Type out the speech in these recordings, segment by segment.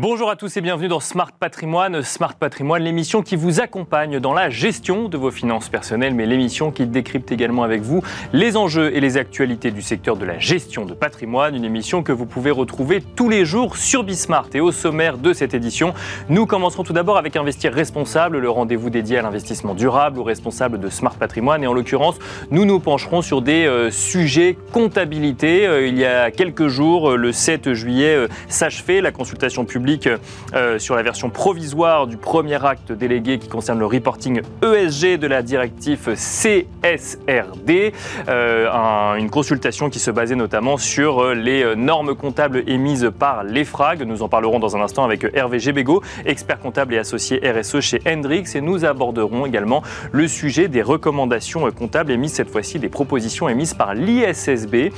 Bonjour à tous et bienvenue dans Smart Patrimoine. Smart Patrimoine, l'émission qui vous accompagne dans la gestion de vos finances personnelles, mais l'émission qui décrypte également avec vous les enjeux et les actualités du secteur de la gestion de patrimoine. Une émission que vous pouvez retrouver tous les jours sur Bismart. Et au sommaire de cette édition, nous commencerons tout d'abord avec Investir Responsable, le rendez-vous dédié à l'investissement durable ou responsable de Smart Patrimoine. Et en l'occurrence, nous nous pencherons sur des euh, sujets comptabilité. Euh, il y a quelques jours, euh, le 7 juillet, s'achevait la consultation publique euh, sur la version provisoire du premier acte délégué qui concerne le reporting ESG de la directive CSRD. Euh, une consultation qui se basait notamment sur euh, les normes comptables émises par l'EFRAG. Nous en parlerons dans un instant avec Hervé Gébego, expert comptable et associé RSE chez Hendrix. Et nous aborderons également le sujet des recommandations comptables émises, cette fois-ci des propositions émises par l'ISSB.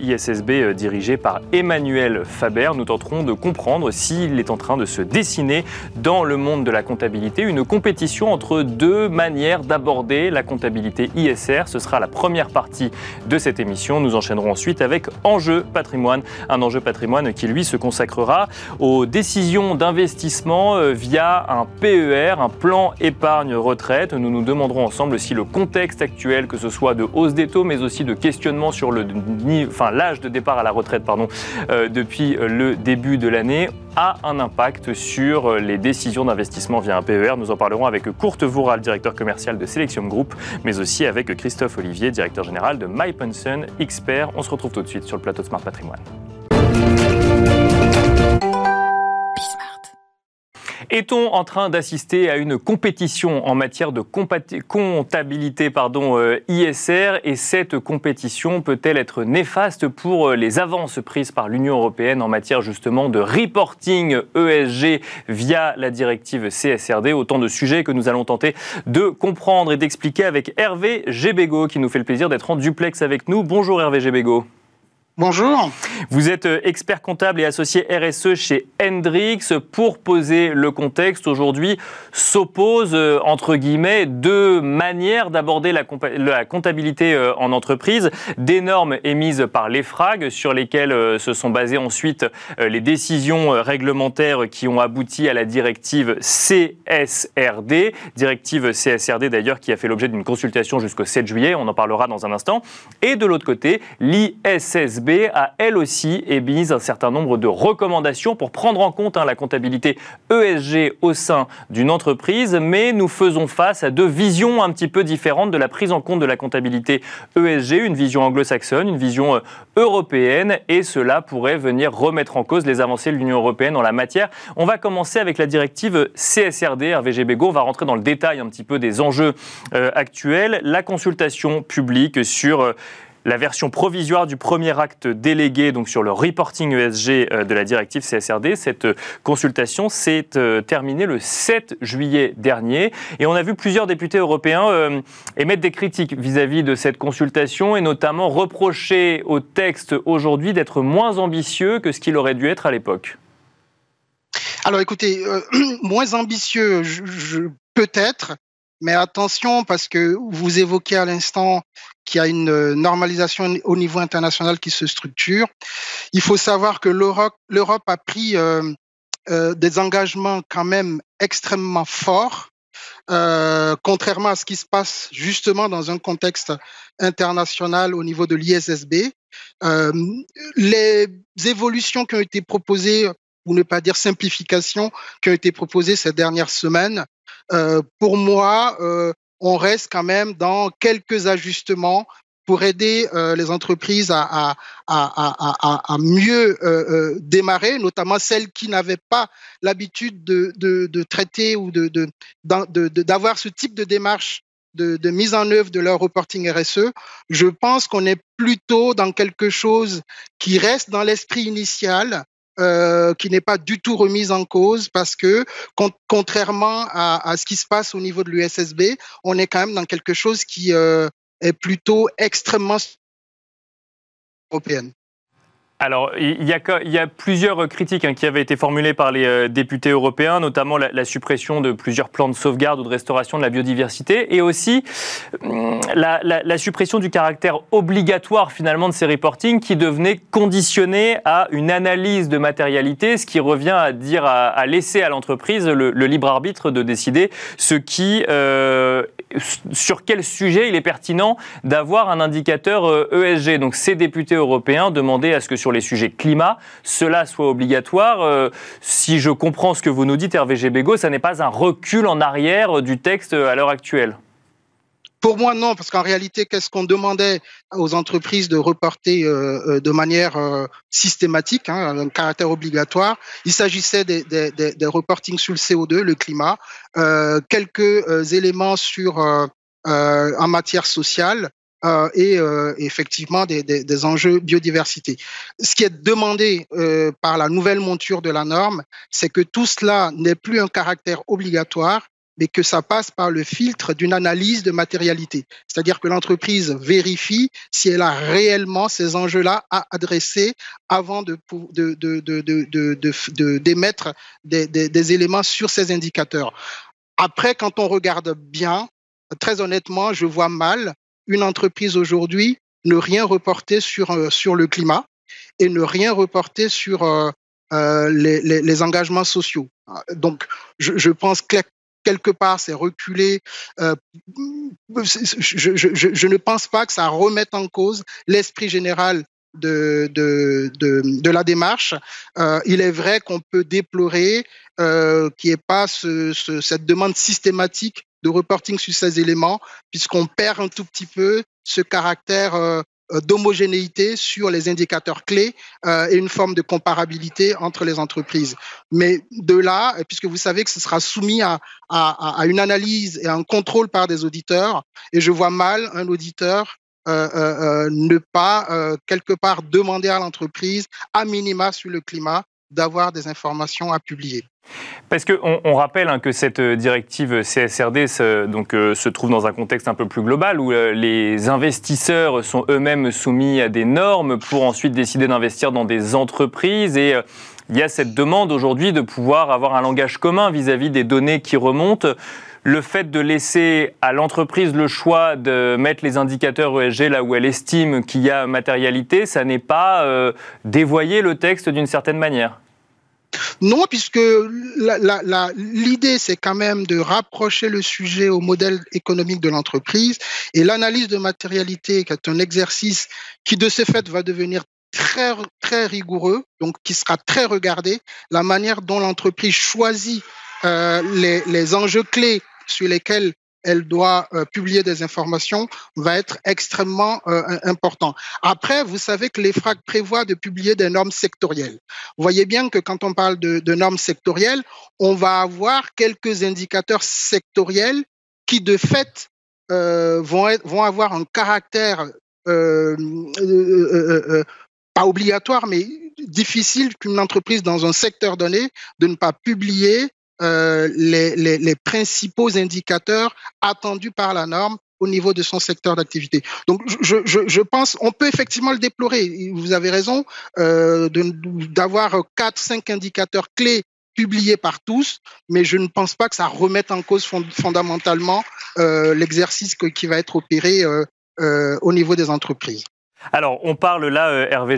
ISSB dirigé par Emmanuel Faber. Nous tenterons de comprendre si il est en train de se dessiner dans le monde de la comptabilité une compétition entre deux manières d'aborder la comptabilité ISR. Ce sera la première partie de cette émission. Nous enchaînerons ensuite avec Enjeu patrimoine, un enjeu patrimoine qui lui se consacrera aux décisions d'investissement euh, via un PER, un plan épargne retraite. Nous nous demanderons ensemble si le contexte actuel, que ce soit de hausse des taux, mais aussi de questionnement sur enfin, l'âge de départ à la retraite pardon, euh, depuis le début de l'année, a un impact sur les décisions d'investissement via un PER. Nous en parlerons avec Courte Voural, directeur commercial de Selection Group, mais aussi avec Christophe Olivier, directeur général de MyPension Expert. On se retrouve tout de suite sur le plateau de Smart Patrimoine. Est-on en train d'assister à une compétition en matière de comptabilité euh, ISR et cette compétition peut-elle être néfaste pour euh, les avances prises par l'Union européenne en matière justement de reporting ESG via la directive CSRD Autant de sujets que nous allons tenter de comprendre et d'expliquer avec Hervé Gébego qui nous fait le plaisir d'être en duplex avec nous. Bonjour Hervé Gébego. Bonjour. Vous êtes euh, expert comptable et associé RSE chez Hendrix. Pour poser le contexte, aujourd'hui s'opposent, euh, entre guillemets, deux manières d'aborder la, comptabilité euh, en entreprise. Des normes émises par l'EFRAG, sur lesquelles se sont basées ensuite les décisions réglementaires qui ont abouti à la directive CSRD. Directive CSRD, d'ailleurs, qui a fait l'objet d'une consultation jusqu'au 7 juillet. On en parlera dans un instant. Et de l'autre côté, l'ISSB a elle aussi émis un certain nombre de recommandations pour prendre en compte hein, la comptabilité ESG au sein d'une entreprise, mais nous faisons face à deux visions un petit peu différentes de la prise en compte de la comptabilité ESG, une vision anglo-saxonne, une vision euh, européenne, et cela pourrait venir remettre en cause les avancées de l'Union européenne en la matière. On va commencer avec la directive CSRD, Bego, on va rentrer dans le détail un petit peu des enjeux euh, actuels, la consultation publique sur euh, la version provisoire du premier acte délégué sur le reporting ESG euh, de la directive CSRD. Cette euh, consultation s'est euh, terminée le 7 juillet dernier et on a vu plusieurs députés européens émettre des critiques vis-à-vis de cette consultation et notamment reprocher au texte aujourd'hui d'être moins ambitieux que ce qu'il aurait dû être à l'époque. Alors écoutez, moins ambitieux, peut-être, mais attention parce que vous évoquez à l'instant qu'il y a une euh, normalisation au niveau international qui se structure. Il faut savoir que l'Europe a pris euh, euh, des engagements quand même extrêmement forts, contrairement à ce qui se passe justement dans un contexte international au niveau de l'ISSB. Les évolutions qui ont été proposées, ou ne pas dire simplifications, qui ont été proposées ces dernières semaines, pour moi, euh, on reste quand même dans quelques ajustements pour aider euh, les entreprises à, mieux euh, euh, démarrer, notamment celles qui n'avaient pas l'habitude de, traiter ou d'avoir ce type de démarche de, mise en œuvre de leur reporting RSE. Je pense qu'on est plutôt dans quelque chose qui reste dans l'esprit initial, euh, qui n'est pas du tout remise en cause parce que contrairement à, ce qui se passe au niveau de l'USSB, on est quand même dans quelque chose qui euh, est plutôt extrêmement européenne. Alors, il y, a, plusieurs critiques hein, qui avaient été formulées par les euh, députés européens, notamment la, suppression de plusieurs plans de sauvegarde ou de restauration de la biodiversité, et aussi hum, la, suppression du caractère obligatoire finalement de ces reportings qui devenait conditionné à une analyse de matérialité, ce qui revient à dire à, laisser à l'entreprise le, libre arbitre de décider euh, sur quel sujet il est pertinent d'avoir un indicateur ESG. Euh, e Donc, ces députés européens demandaient à ce que sur les sujets climat, cela soit obligatoire. Euh, si je comprends ce que vous nous dites, Hervé Gébégo, ça n'est pas un recul en arrière du texte à l'heure actuelle. Pour moi, non, parce qu'en réalité, qu'est-ce qu'on demandait aux entreprises de reporter euh, euh, de manière systématique, hein, un caractère obligatoire? Il s'agissait des, reportings sur le CO2, le climat, quelques éléments sur en matière sociale, euh, et euh, effectivement des, enjeux biodiversité. Ce qui est demandé euh, par la nouvelle monture de la norme, c'est que tout cela n'ait plus un caractère obligatoire, mais que ça passe par le filtre d'une analyse de matérialité. C'est-à-dire que l'entreprise vérifie si elle a réellement ces enjeux-là à adresser avant de, d'émettre des éléments sur ces indicateurs. Après, quand on regarde bien, très honnêtement, je vois mal une entreprise aujourd'hui ne rien reporter sur, euh, sur le climat et ne rien reporter sur euh, euh, les, engagements sociaux. Donc, je, pense que quelque part, c'est reculer. Euh, je, ne pense pas que ça remette en cause l'esprit général de, la démarche. Il est vrai qu'on peut déplorer qu'il n'y ait pas ce, ce, cette demande systématique de reporting sur ces éléments, puisqu'on perd un tout petit peu ce caractère euh, euh, d'homogénéité sur les indicateurs clés euh, et une forme de comparabilité entre les entreprises. Mais de là, puisque vous savez que ce sera soumis à, une analyse et à un contrôle par des auditeurs, et je vois mal un auditeur ne pas quelque part demander à l'entreprise, à minima sur le climat, d'avoir des informations à publier. Parce qu'on on rappelle hein, que cette euh, directive CSRD euh, se trouve dans un contexte un peu plus global où euh, les investisseurs sont eux-mêmes soumis à des normes pour ensuite décider d'investir dans des entreprises et il y a cette demande aujourd'hui de pouvoir avoir un langage commun vis-à-vis -vis des données qui remontent. Le fait de laisser à l'entreprise le choix de mettre les indicateurs ESG là où elle estime qu'il y a matérialité, ça n'est pas dévoyer le texte d'une certaine manière. Non, puisque l'idée, c'est quand même de rapprocher le sujet au modèle économique de l'entreprise et l'analyse de matérialité, qui est un exercice qui, de ce fait, va devenir très, très rigoureux, donc qui sera très regardé, la manière dont l'entreprise choisit euh, les enjeux clés sur lesquels elle doit euh, publier des informations va être extrêmement euh, important. Après, vous savez que l'EFRAG prévoit de publier des normes sectorielles. Vous voyez bien que quand on parle de, normes sectorielles, on va avoir quelques indicateurs sectoriels qui, de fait, euh, vont, vont avoir un caractère pas obligatoire, mais difficile qu'une entreprise dans un secteur donné de ne pas publier euh, les, principaux indicateurs attendus par la norme au niveau de son secteur d'activité. Donc, je, pense, on peut effectivement le déplorer. Vous avez raison euh, d'avoir quatre, cinq indicateurs clés publiés par tous, mais je ne pense pas que ça remette en cause fondamentalement euh, l'exercice qui va être opéré au niveau des entreprises. Alors, on parle là, euh, Hervé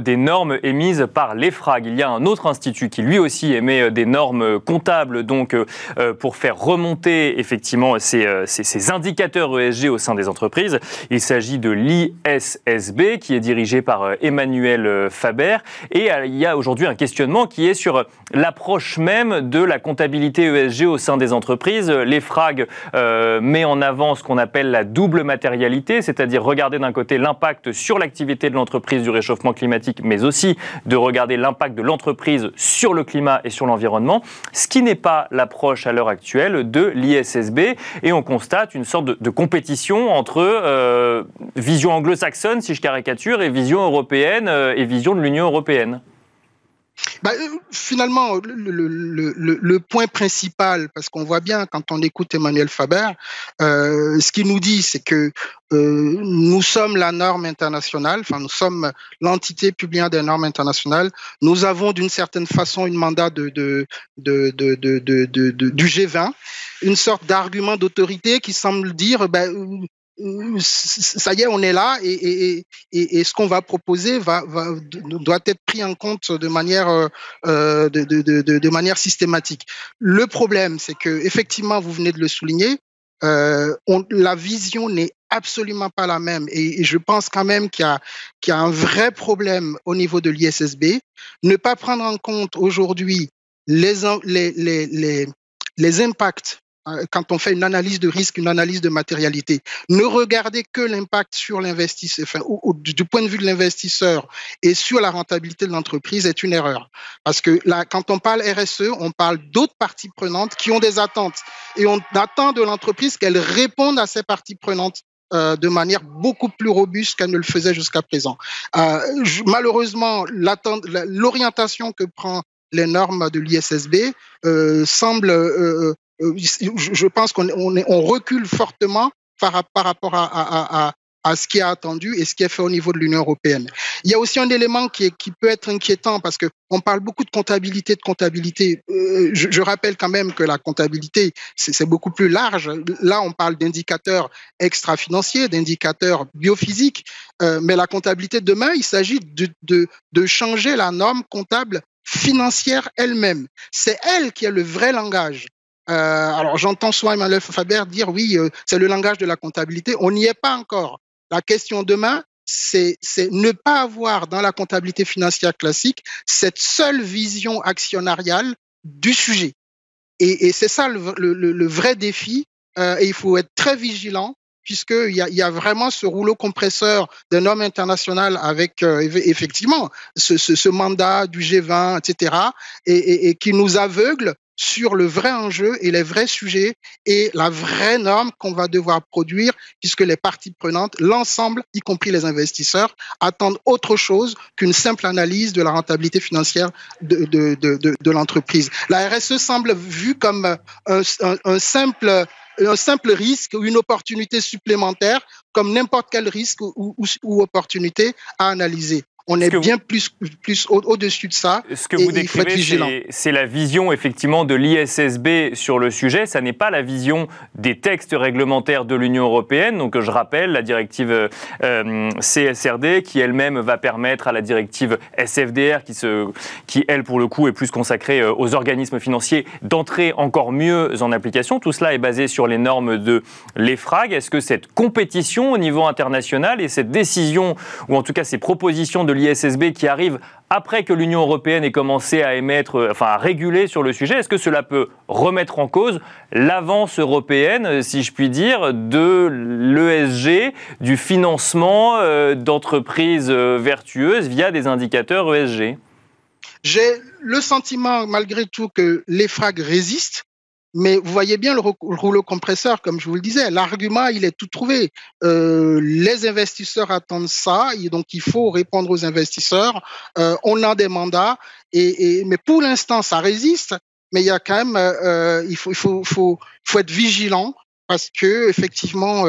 des normes émises par l'EFRAG. Il y a un autre institut qui lui aussi émet euh, des normes comptables, donc euh, pour faire remonter effectivement ces, ces, indicateurs ESG au sein des entreprises. Il s'agit de l'ISSB, qui est dirigé par Emmanuel Faber. Et il y a aujourd'hui un questionnement qui est sur l'approche même de la comptabilité ESG au sein des entreprises. L'EFRAG met en avant ce qu'on appelle la double matérialité, c'est-à-dire regarder d'un côté l'impact sur l'activité de l'entreprise du réchauffement climatique, mais aussi de regarder l'impact de l'entreprise sur le climat et sur l'environnement, ce qui n'est pas l'approche à l'heure actuelle de l'ISSB. Et on constate une sorte de, compétition entre euh, vision anglo-saxonne, si je caricature, et vision européenne euh, et vision de l'Union européenne. Bah, Finalement, le, point principal, parce qu'on voit bien quand on écoute Emmanuel Faber, ce qu'il nous dit, c'est que nous sommes la norme internationale, enfin nous sommes l'entité publiant des normes internationales. Nous avons d'une certaine façon une mandat de, du G20, une sorte d'argument d'autorité qui semble dire ben, ça y est, on est là et, et, et, ce qu'on va proposer va, va, doit être pris en compte de manière, euh, de, de, de, de, manière systématique. Le problème, c'est que effectivement, vous venez de le souligner, euh, on, la vision n'est absolument pas la même et, je pense quand même qu'il y, a, qu'il y a un vrai problème au niveau de l'ISSB. Ne pas prendre en compte aujourd'hui les, les, les, les, les impacts euh, quand on fait une analyse de risque, une analyse de matérialité, ne regardez que l'impact sur l'investisseur, du point de vue de l'investisseur et sur la rentabilité de l'entreprise est une erreur. Parce que là, quand on parle RSE, on parle d'autres parties prenantes qui ont des attentes et on attend de l'entreprise qu'elle réponde à ces parties prenantes euh, de manière beaucoup plus robuste qu'elle ne le faisait jusqu'à présent. Euh, malheureusement, l'orientation que prend les normes de l'ISSB euh, semble euh, euh, je pense qu'on on, on recule fortement par, par rapport à, à, à, à, ce qui est attendu et ce qui est fait au niveau de l'Union européenne. Il y a aussi un élément qui, est, qui peut être inquiétant parce que on parle beaucoup de comptabilité, de comptabilité. Euh, je, je, rappelle quand même que la comptabilité, c'est beaucoup plus large. Là, on parle d'indicateurs extra-financiers, d'indicateurs biophysiques, euh, mais la comptabilité demain, il s'agit de, de, de changer la norme comptable financière elle-même. C'est elle qui est le vrai langage. Euh, alors j'entends soit Emmanuel Faber dire oui, euh, c'est le langage de la comptabilité. On n'y est pas encore. La question demain, c'est ne pas avoir dans la comptabilité financière classique cette seule vision actionnariale du sujet. Et, et c'est ça le, le, le, vrai défi. Euh, et il faut être très vigilant puisqu'il y a, y a vraiment ce rouleau compresseur d'un homme international avec euh, effectivement ce, ce, ce, mandat du G20, etc., et, et, et qui nous aveugle sur le vrai enjeu et les vrais sujets et la vraie norme qu'on va devoir produire puisque les parties prenantes, l'ensemble, y compris les investisseurs, attendent autre chose qu'une simple analyse de la rentabilité financière de, l'entreprise. La RSE semble vue comme un, simple risque ou une opportunité supplémentaire comme n'importe quel risque ou, opportunité à analyser on est bien plus, plus au-dessus de ça. Ce que vous décrivez, c'est la vision effectivement de l'ISSB sur le sujet. Ça n'est pas la vision des textes réglementaires de l'Union européenne. Donc je rappelle la directive euh, CSRD qui elle-même va permettre à la directive SFDR qui, se, qui elle pour le coup est plus consacrée euh, aux organismes financiers d'entrer encore mieux en application. Tout cela est basé sur les normes de l'EFRAG. Est-ce que cette compétition au niveau international et cette décision ou en tout cas ces propositions de l'ISSB qui arrive après que l'Union européenne ait commencé à émettre, euh, enfin à réguler sur le sujet. Est-ce que cela peut remettre en cause l'avance européenne, si je puis dire, de l'ESG, du financement euh, d'entreprises euh, vertueuses via des indicateurs ESG J'ai le sentiment, malgré tout, que l'EFRAG résiste mais vous voyez bien le rouleau compresseur, comme je vous le disais, l'argument, il est tout trouvé. Euh, les investisseurs attendent ça, donc il faut répondre aux investisseurs. Euh, on a des mandats, et, et mais pour l'instant, ça résiste. Mais il y a quand même, euh, il faut, il faut, faut, faut être vigilant parce que effectivement,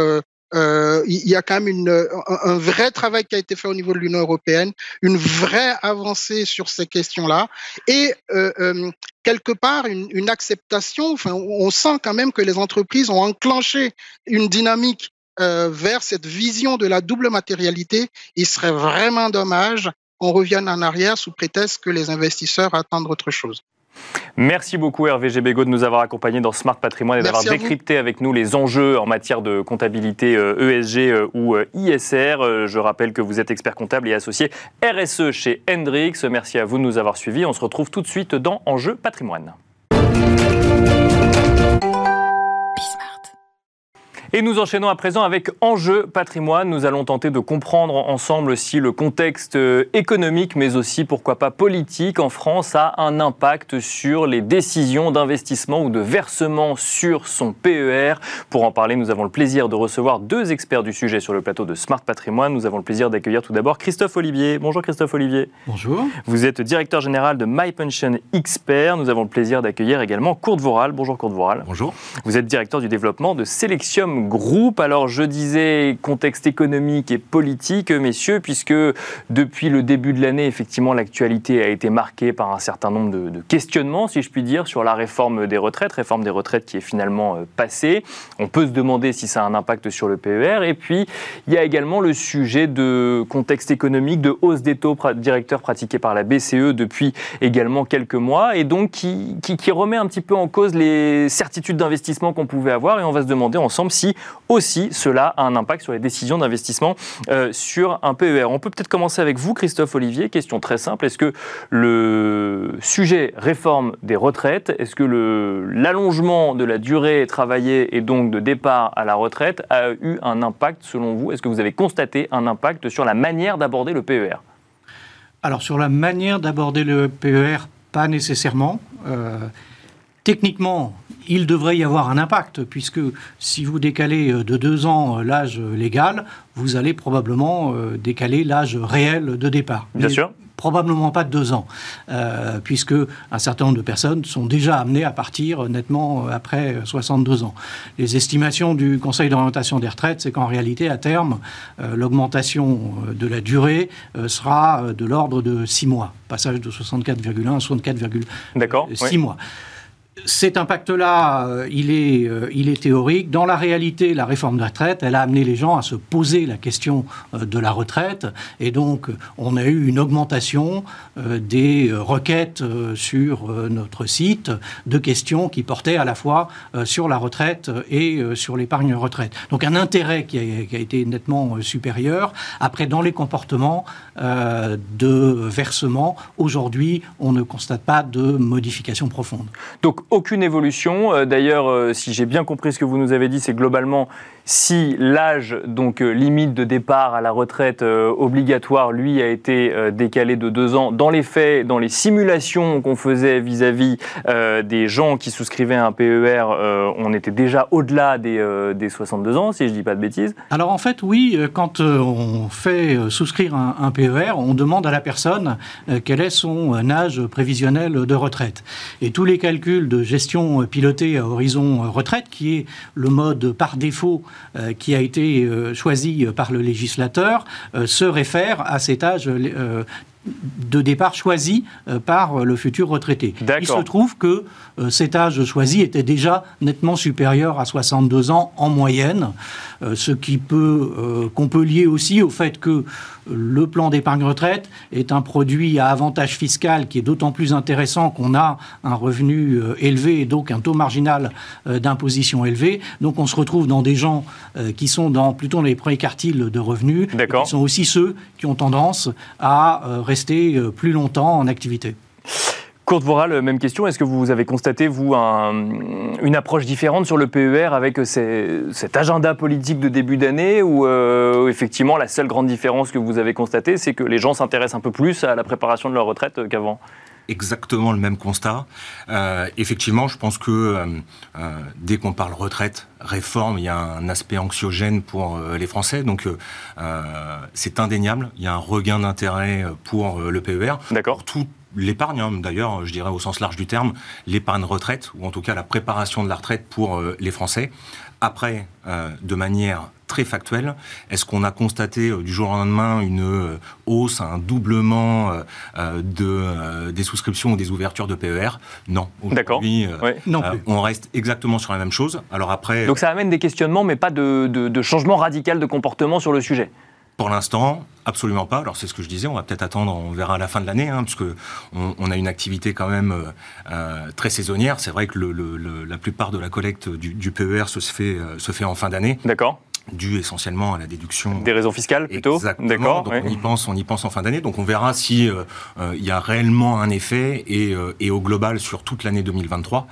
euh, il y a quand même un, vrai travail qui a été fait au niveau de l'Union européenne, une vraie avancée sur ces questions-là, et euh, euh, quelque part une, une, acceptation. Enfin, on sent quand même que les entreprises ont enclenché une dynamique vers cette vision de la double matérialité. Il serait vraiment dommage qu'on revienne en arrière sous prétexte que les investisseurs attendent autre chose. Merci beaucoup Hervé Gébégo de nous avoir accompagnés dans Smart Patrimoine et d'avoir décrypté avec nous les enjeux en matière de comptabilité ESG euh, e euh, ou euh, ISR. Je rappelle que vous êtes expert comptable et associé RSE chez Hendrix. Merci à vous de nous avoir suivis. On se retrouve tout de suite dans Enjeux Patrimoine. Et nous enchaînons à présent avec Enjeu patrimoine. Nous allons tenter de comprendre ensemble si le contexte euh, économique, mais aussi pourquoi pas politique en France, a un impact sur les décisions d'investissement ou de versement sur son PER. Pour en parler, nous avons le plaisir de recevoir deux experts du sujet sur le plateau de Smart Patrimoine. Nous avons le plaisir d'accueillir tout d'abord Christophe Olivier. Bonjour Christophe Olivier. Bonjour. Vous êtes directeur général de MyPension Expert. Nous avons le plaisir d'accueillir également Kurt Voral. Bonjour Kurt Voral. Bonjour. Vous êtes directeur du développement de Groupe. Alors je disais contexte économique et politique, messieurs, puisque depuis le début de l'année, effectivement, l'actualité a été marquée par un certain nombre de, questionnements, si je puis dire, sur la réforme des retraites, réforme des retraites qui est finalement euh, passée. On peut se demander si ça a un impact sur le PER. Et puis, il y a également le sujet de contexte économique, de hausse des taux directeurs pratiqués par la BCE depuis également quelques mois, et donc qui, qui remet un petit peu en cause les certitudes d'investissement qu'on pouvait avoir. Et on va se demander ensemble si aussi cela a un impact sur les décisions d'investissement euh, sur un PER. On peut peut-être commencer avec vous, Christophe Olivier. Question très simple. Est-ce que le sujet réforme des retraites, est-ce que l'allongement de la durée travaillée et donc de départ à la retraite a eu un impact selon vous? Est-ce que vous avez constaté un impact sur la manière d'aborder le PER Alors sur la manière d'aborder le PER, pas nécessairement. Euh, techniquement, il devrait y avoir un impact, puisque si vous décalez euh, de deux ans euh, l'âge légal, vous allez probablement euh, décaler l'âge réel de départ. Bien sûr probablement pas de deux ans, puisque un certain nombre de personnes sont déjà amenées à partir nettement après 62 ans. Les estimations du Conseil d'orientation des retraites, c'est qu'en réalité, à terme, l'augmentation de la durée sera de l'ordre de six mois, passage de 64,1 à 64,6 mois cet impact-là, euh, il, est, euh, il est théorique. Dans la réalité, la réforme de la retraite, elle a amené les gens à se poser la question euh, de la retraite. Et donc, on a eu une augmentation des requêtes sur notre site de questions qui portaient à la fois sur la retraite et sur l'épargne retraite. Donc, un intérêt qui a, qui a, été nettement supérieur. Après, dans les comportements de versement, aujourd'hui, on ne constate pas de modification profonde. Donc, aucune évolution. Euh, d'ailleurs, euh, si j'ai bien compris ce que vous nous avez dit, c'est globalement si l'âge donc euh, limite de départ à la retraite obligatoire, lui, a été décalé de deux ans. Dans les faits, dans les simulations qu'on faisait vis-à-vis des gens qui souscrivaient un PER, on était déjà au-delà des, des, 62 ans, si je ne dis pas de bêtises. Alors en fait, oui, quand on fait souscrire un, PER, on demande à la personne quel est son âge prévisionnel de retraite. Et tous les calculs de gestion pilotée à horizon retraite, qui est le mode par défaut euh, qui a été euh, choisi par le législateur, euh, se réfère à cet âge de départ choisi par le futur retraité. Il se trouve que cet âge choisi était déjà nettement supérieur à 62 ans en moyenne. Euh, ce qui peut, euh, qu'on peut lier aussi au fait que le plan d'épargne retraite est un produit à avantage fiscal qui est d'autant plus intéressant qu'on a un revenu euh, élevé et donc un taux marginal d'imposition élevé. Donc on se retrouve dans des gens qui sont dans plutôt les premiers quartiles de revenus, qui sont aussi ceux qui ont tendance à rester plus longtemps en activité. Courte Voral, même question. Est-ce que vous avez constaté, vous, une approche différente sur le PER avec cet agenda politique de début d'année ou euh, effectivement la seule grande différence que vous avez constatée, c'est que les gens s'intéressent un peu plus à la préparation de leur retraite qu'avant? Exactement le même constat. Euh, effectivement, je pense que euh, dès qu'on parle retraite, réforme, il y a un aspect anxiogène pour les Français. Donc, c'est indéniable. Il y a un regain d'intérêt pour le PER. D'accord. Tout l'épargne, hein, d'ailleurs, je dirais au sens large du terme, l'épargne retraite, ou en tout cas la préparation de la retraite pour euh, les Français. Après, euh, de manière très factuelle, est-ce qu'on a constaté euh, du jour au lendemain une hausse, un doublement de, des souscriptions ou des ouvertures de PER Non. D'accord. non on reste exactement sur la même chose. Alors après. Donc ça amène des questionnements, mais pas de, de changement radical de comportement sur le sujet pour l'instant, absolument pas. Alors c'est ce que je disais, on va peut-être attendre, on verra à la fin de l'année, hein, puisque on, a une activité quand même euh, euh, très saisonnière. C'est vrai que le, la plupart de la collecte du, PER se fait, euh, se fait en fin d'année. D'accord. Dû essentiellement à la déduction. Des raisons fiscales plutôt Exactement. Donc on, y pense, on y pense en fin d'année. Donc on verra si euh, euh, il y a réellement un effet et, euh, et au global sur toute l'année 2023.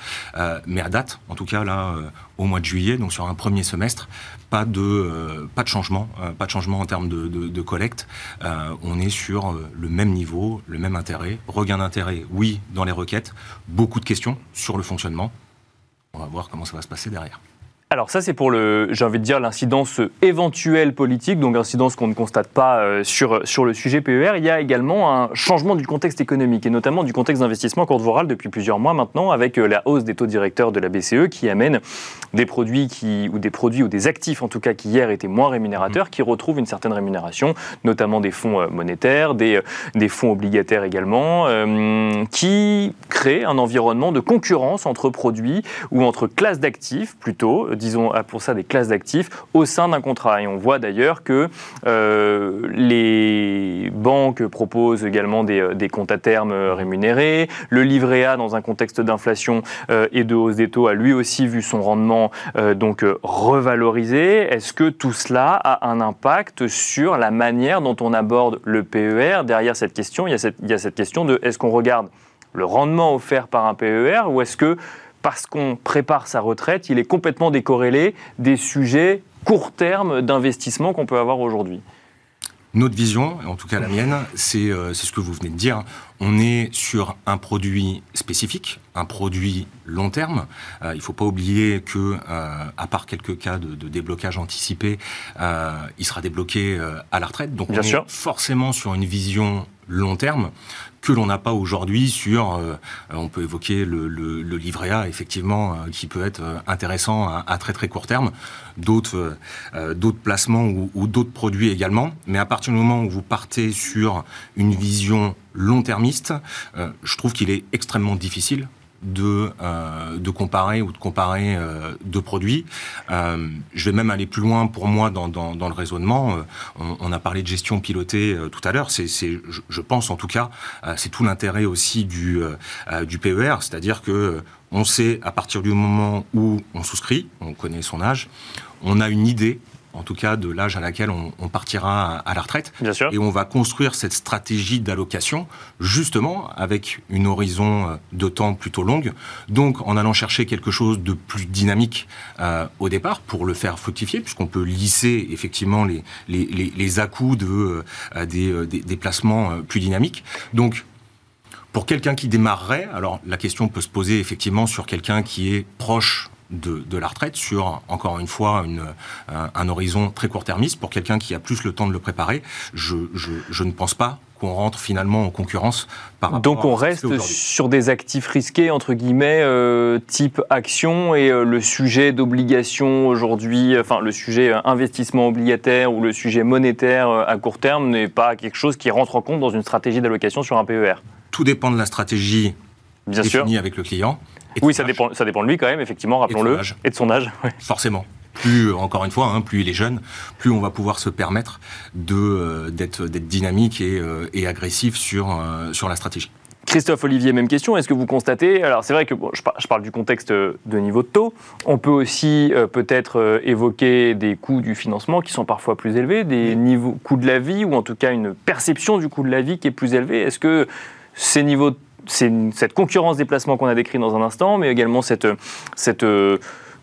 mais à date, en tout cas là, au mois de juillet, donc sur un premier semestre, pas de, pas de changement, pas de changement en termes de, de, de collecte. on est sur le même niveau, le même intérêt. Regain d'intérêt, oui, dans les requêtes. Beaucoup de questions sur le fonctionnement. On va voir comment ça va se passer derrière. Alors ça, c'est pour le, j'ai envie de dire, l'incidence éventuelle politique, donc incidence qu'on ne constate pas euh, sur, sur le sujet PER. Il y a également un changement du contexte économique et notamment du contexte d'investissement courte voral depuis plusieurs mois maintenant, avec euh, la hausse des taux directeurs de la BCE qui amène des produits qui, ou des produits ou des actifs en tout cas qui hier étaient moins rémunérateurs, qui retrouvent une certaine rémunération, notamment des fonds euh, monétaires, des, des fonds obligataires également, qui créent un environnement de concurrence entre produits ou entre classes d'actifs plutôt disons, pour ça des classes d'actifs au sein d'un contrat. Et on voit d'ailleurs que euh, les banques proposent également des, euh, des, comptes à terme rémunérés. Le livret A, dans un contexte d'inflation euh, et de hausse des taux, a lui aussi vu son rendement donc revalorisé. Est-ce que tout cela a un impact sur la manière dont on aborde le PER Derrière cette question, il y a cette, il y a cette question de est-ce qu'on regarde le rendement offert par un PER ou est-ce que parce qu'on prépare sa retraite, il est complètement décorrélé des sujets court terme d'investissement qu'on peut avoir aujourd'hui. Notre vision, en tout cas la mienne, c'est euh, ce que vous venez de dire. On est sur un produit spécifique, un produit long terme. Euh, il ne faut pas oublier que, euh, à part quelques cas de, déblocage anticipé, il sera débloqué à la retraite. Donc on est forcément sur une vision long terme que l'on n'a pas aujourd'hui sur, euh, on peut évoquer le, livret A, effectivement, euh, qui peut être euh, intéressant à, très très court terme, d'autres placements ou, ou d'autres produits également. Mais à partir du moment où vous partez sur une vision long-termiste, je trouve qu'il est extrêmement difficile de, euh, de comparer ou de comparer euh, deux produits. Euh, je vais même aller plus loin pour moi dans, dans, dans le raisonnement. On, a parlé de gestion pilotée tout à l'heure. C'est, je, je, pense en tout cas, c'est tout l'intérêt aussi du, du PER, c'est-à-dire que on sait à partir du moment où on souscrit, on connaît son âge, on a une idée en tout cas de l'âge à laquelle on, partira à, la retraite. Et on va construire cette stratégie d'allocation justement avec une horizon euh, de temps plutôt longue. Donc en allant chercher quelque chose de plus dynamique euh, au départ pour le faire fructifier, puisqu'on peut lisser effectivement les, les, les, à-coups de, euh, des, des, placements plus dynamiques. Donc pour quelqu'un qui démarrerait, alors la question peut se poser effectivement sur quelqu'un qui est proche de, la retraite sur, encore une fois, une, un, horizon très court-termiste. Pour quelqu'un qui a plus le temps de le préparer, je, je, ne pense pas qu'on rentre finalement en concurrence par rapport Donc on reste sur des actifs risqués, entre guillemets, euh, type action, et euh, le sujet d'obligation aujourd'hui, enfin le sujet euh, investissement obligataire ou le sujet monétaire à court terme n'est pas quelque chose qui rentre en compte dans une stratégie d'allocation sur un PER. Tout dépend de la stratégie Bien définie avec le client. Oui, ça dépend, ça dépend de lui quand même, effectivement, rappelons-le. Et de son âge. Forcément. Plus, encore une fois, hein, plus il est jeune, plus on va pouvoir se permettre euh, d'être dynamique et, euh, agressif sur, euh, sur la stratégie. Christophe Olivier, même question. Est-ce que vous constatez, alors c'est vrai que je, parle du contexte de niveau de taux, on peut aussi peut-être évoquer des coûts du financement qui sont parfois plus élevés, des niveaux coûts de la vie ou en tout cas une perception du coût de la vie qui est plus élevée. Est-ce que ces niveaux de cette concurrence des placements qu'on a décrit dans un instant, mais également cette, cette euh,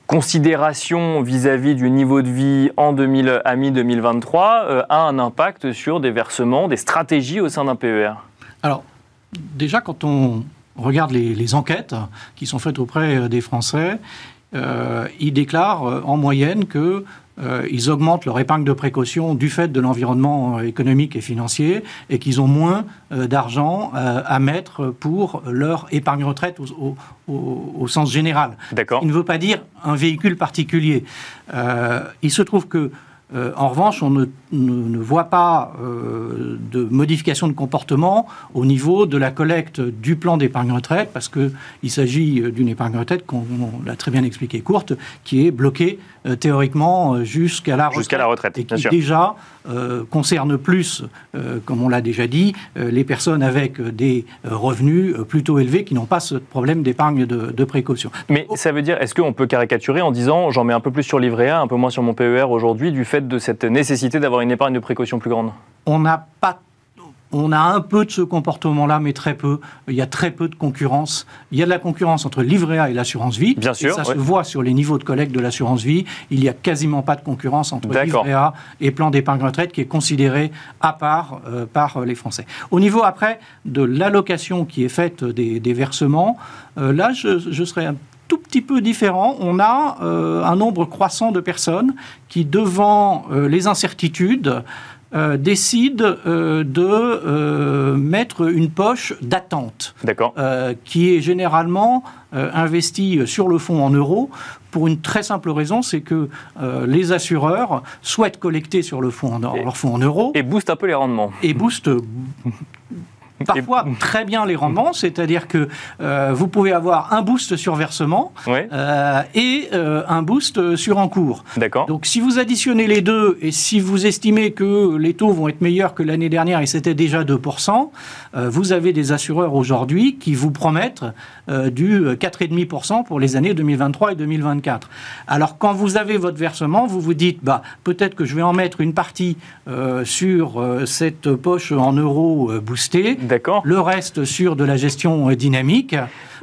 considération vis-à-vis du niveau de vie en 2000, à mi-2023 euh, a un impact sur des versements, des stratégies au sein d'un PER Alors, déjà, quand on regarde les, enquêtes qui sont faites auprès euh, des Français, ils déclarent en moyenne que euh, ils augmentent leur épargne de précaution du fait de l'environnement euh, économique et financier et qu'ils ont moins euh, d'argent à mettre pour leur épargne retraite au, sens général. D'accord. Il ne veut pas dire un véhicule particulier. il se trouve que en revanche, on ne, ne, voit pas de modification de comportement au niveau de la collecte du plan d'épargne retraite, parce qu'il s'agit d'une épargne retraite, qu'on l'a très bien expliqué, courte, qui est bloquée théoriquement jusqu'à la retraite. Jusqu'à la retraite, et qui déjà concerne plus, comme on l'a déjà dit, les personnes avec des revenus plutôt élevés qui n'ont pas ce problème d'épargne de, précaution. Mais ça veut dire, est-ce qu'on peut caricaturer en disant j'en mets un peu plus sur livret A, un peu moins sur mon PER aujourd'hui, du fait de cette nécessité d'avoir une épargne de précaution plus grande? On n'a pas on a un peu de ce comportement-là, mais très peu. Il y a très peu de concurrence. Il y a de la concurrence entre livret A et l'assurance vie. Bien sûr. ça se voit sur les niveaux de collecte de l'assurance vie. Il n'y a quasiment pas de concurrence entre livret A et plan d'épargne retraite qui est considéré à part euh, par les Français. Au niveau après de l'allocation qui est faite des, versements, euh, là, je, serais un tout petit peu différent. On a euh, un nombre croissant de personnes qui, devant les incertitudes, euh, décide euh, de euh, mettre une poche d'attente, qui est généralement investie sur le fonds en euros pour une très simple raison, c'est que les assureurs souhaitent collecter sur le fonds en, leur fonds en euros. Et boostent un peu les rendements. Et boostent parfois très bien les rendements, c'est-à-dire que euh, vous pouvez avoir un boost sur versement euh, et euh, un boost sur encours. D'accord. Donc si vous additionnez les deux et si vous estimez que les taux vont être meilleurs que l'année dernière et c'était déjà 2%, vous avez des assureurs aujourd'hui qui vous promettent du 4,5% pour les années 2023 et 2024. Alors quand vous avez votre versement, vous vous dites bah peut-être que je vais en mettre une partie sur cette poche en euros boostée le reste sur de la gestion euh, dynamique.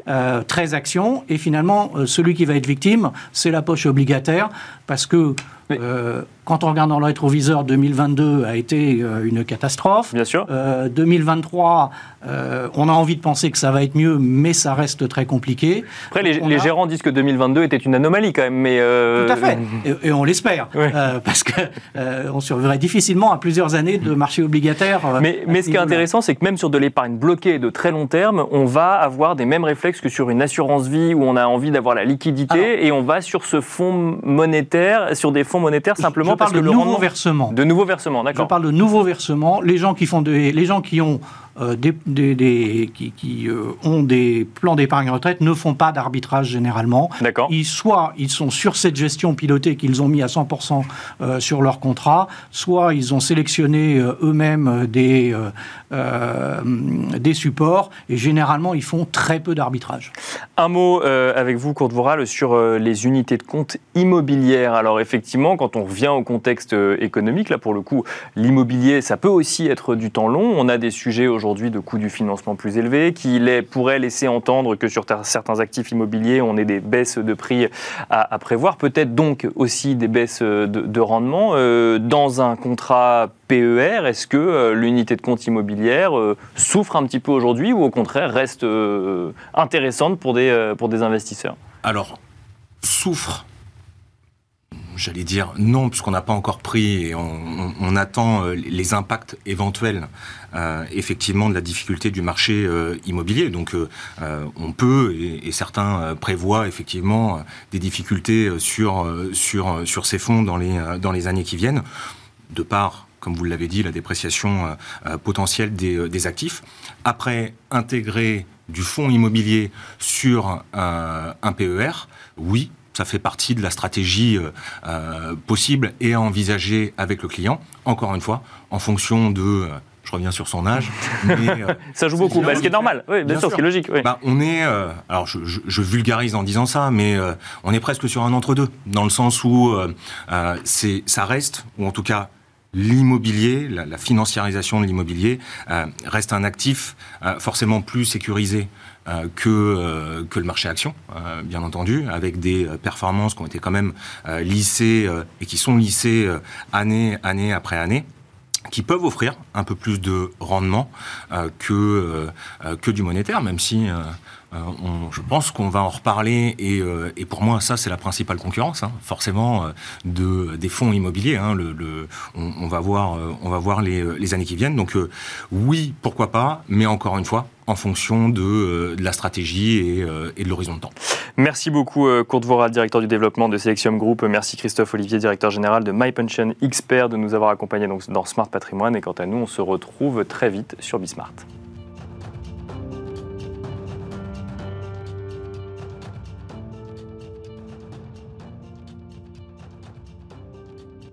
Euh, très action, et finalement, euh, celui qui va être victime, c'est la poche obligataire, parce que quand on regarde dans le rétroviseur, 2022 a été une catastrophe. Bien sûr. 2023 euh, on a envie de penser que ça va être mieux, mais ça reste très compliqué. Après, les, gérants disent que 2022 était une anomalie quand même. Mais euh, Tout à fait, et, on l'espère, euh, parce qu'on survivrait difficilement à plusieurs années de marché obligataire. Mais, mais ce qui est intéressant, c'est que même sur de l'épargne bloquée de très long terme, on va avoir des mêmes réflexes que sur une assurance vie où on a envie d'avoir la liquidité, et on va sur ce fonds monétaire, sur des fonds monétaires simplement parce que de le nouveaux versements. De nouveaux versements, d'accord. Je parle de nouveaux versements. Les gens qui font des, les gens qui ont euh, des, qui, euh, ont des plans d'épargne retraite ne font pas d'arbitrage généralement. D'accord. Ils, soit ils sont sur cette gestion pilotée qu'ils ont mis à 100% euh, sur leur contrat, soit ils ont sélectionné eux-mêmes des, des supports et généralement ils font très peu d'arbitrage. Un mot avec vous, Kurt Voral, sur les unités de compte immobilières. Alors effectivement, quand on revient au contexte économique, là pour le coup, l'immobilier, ça peut aussi être du temps long. On a des sujets aujourd'hui aujourd'hui de coûts du financement plus élevés, qui pourrait laisser entendre que sur certains actifs immobiliers, on ait des baisses de prix à, prévoir, peut-être donc aussi des baisses de, rendement. Euh, dans un contrat PER, est-ce que euh, l'unité de compte immobilière euh, souffre un petit peu aujourd'hui ou au contraire reste intéressante pour des, pour des investisseurs? Alors, souffre J'allais dire non, puisqu'on n'a pas encore pris et on, attend euh, les impacts éventuels, euh, effectivement, de la difficulté du marché euh, immobilier. Donc, on peut, et, certains prévoient effectivement des difficultés sur, sur, sur ces fonds dans les, dans les années qui viennent, de par comme vous l'avez dit, la dépréciation potentielle des, des, actifs. Après, intégrer du fonds immobilier sur un PER, oui, ça fait partie de la stratégie euh, euh, possible et à envisager avec le client, encore une fois, en fonction de euh, je reviens sur son âge. Mais, ça joue beaucoup, bah, ce qui est normal, oui, bien, sûr, ce qui est logique. Bah, on est, alors je, vulgarise en disant ça, mais on est presque sur un entre-deux, dans le sens où c'est, ça reste, ou en tout cas l'immobilier, la, financiarisation de l'immobilier reste un actif forcément plus sécurisé euh, que, euh, le marché action, euh, bien entendu, avec des performances qui ont été quand même lissées et qui sont lissées année, année après année qui peuvent offrir un peu plus de rendement que, que du monétaire, même si je pense qu'on va en reparler et, et pour moi ça c'est la principale concurrence hein, forcément de, des fonds immobiliers. Hein, on, va voir, on va voir les, années qui viennent. Donc oui, pourquoi pas, mais encore une fois, en fonction de, euh, la stratégie et, euh, de l'horizon de temps. Merci beaucoup, euh, Kurt Voral, directeur du développement de Selection Group. Merci Christophe Olivier, directeur général de MyPension Expert, de nous avoir accompagnés dans Smart Patrimoine. Et quant à nous, on se retrouve très vite sur Bismart.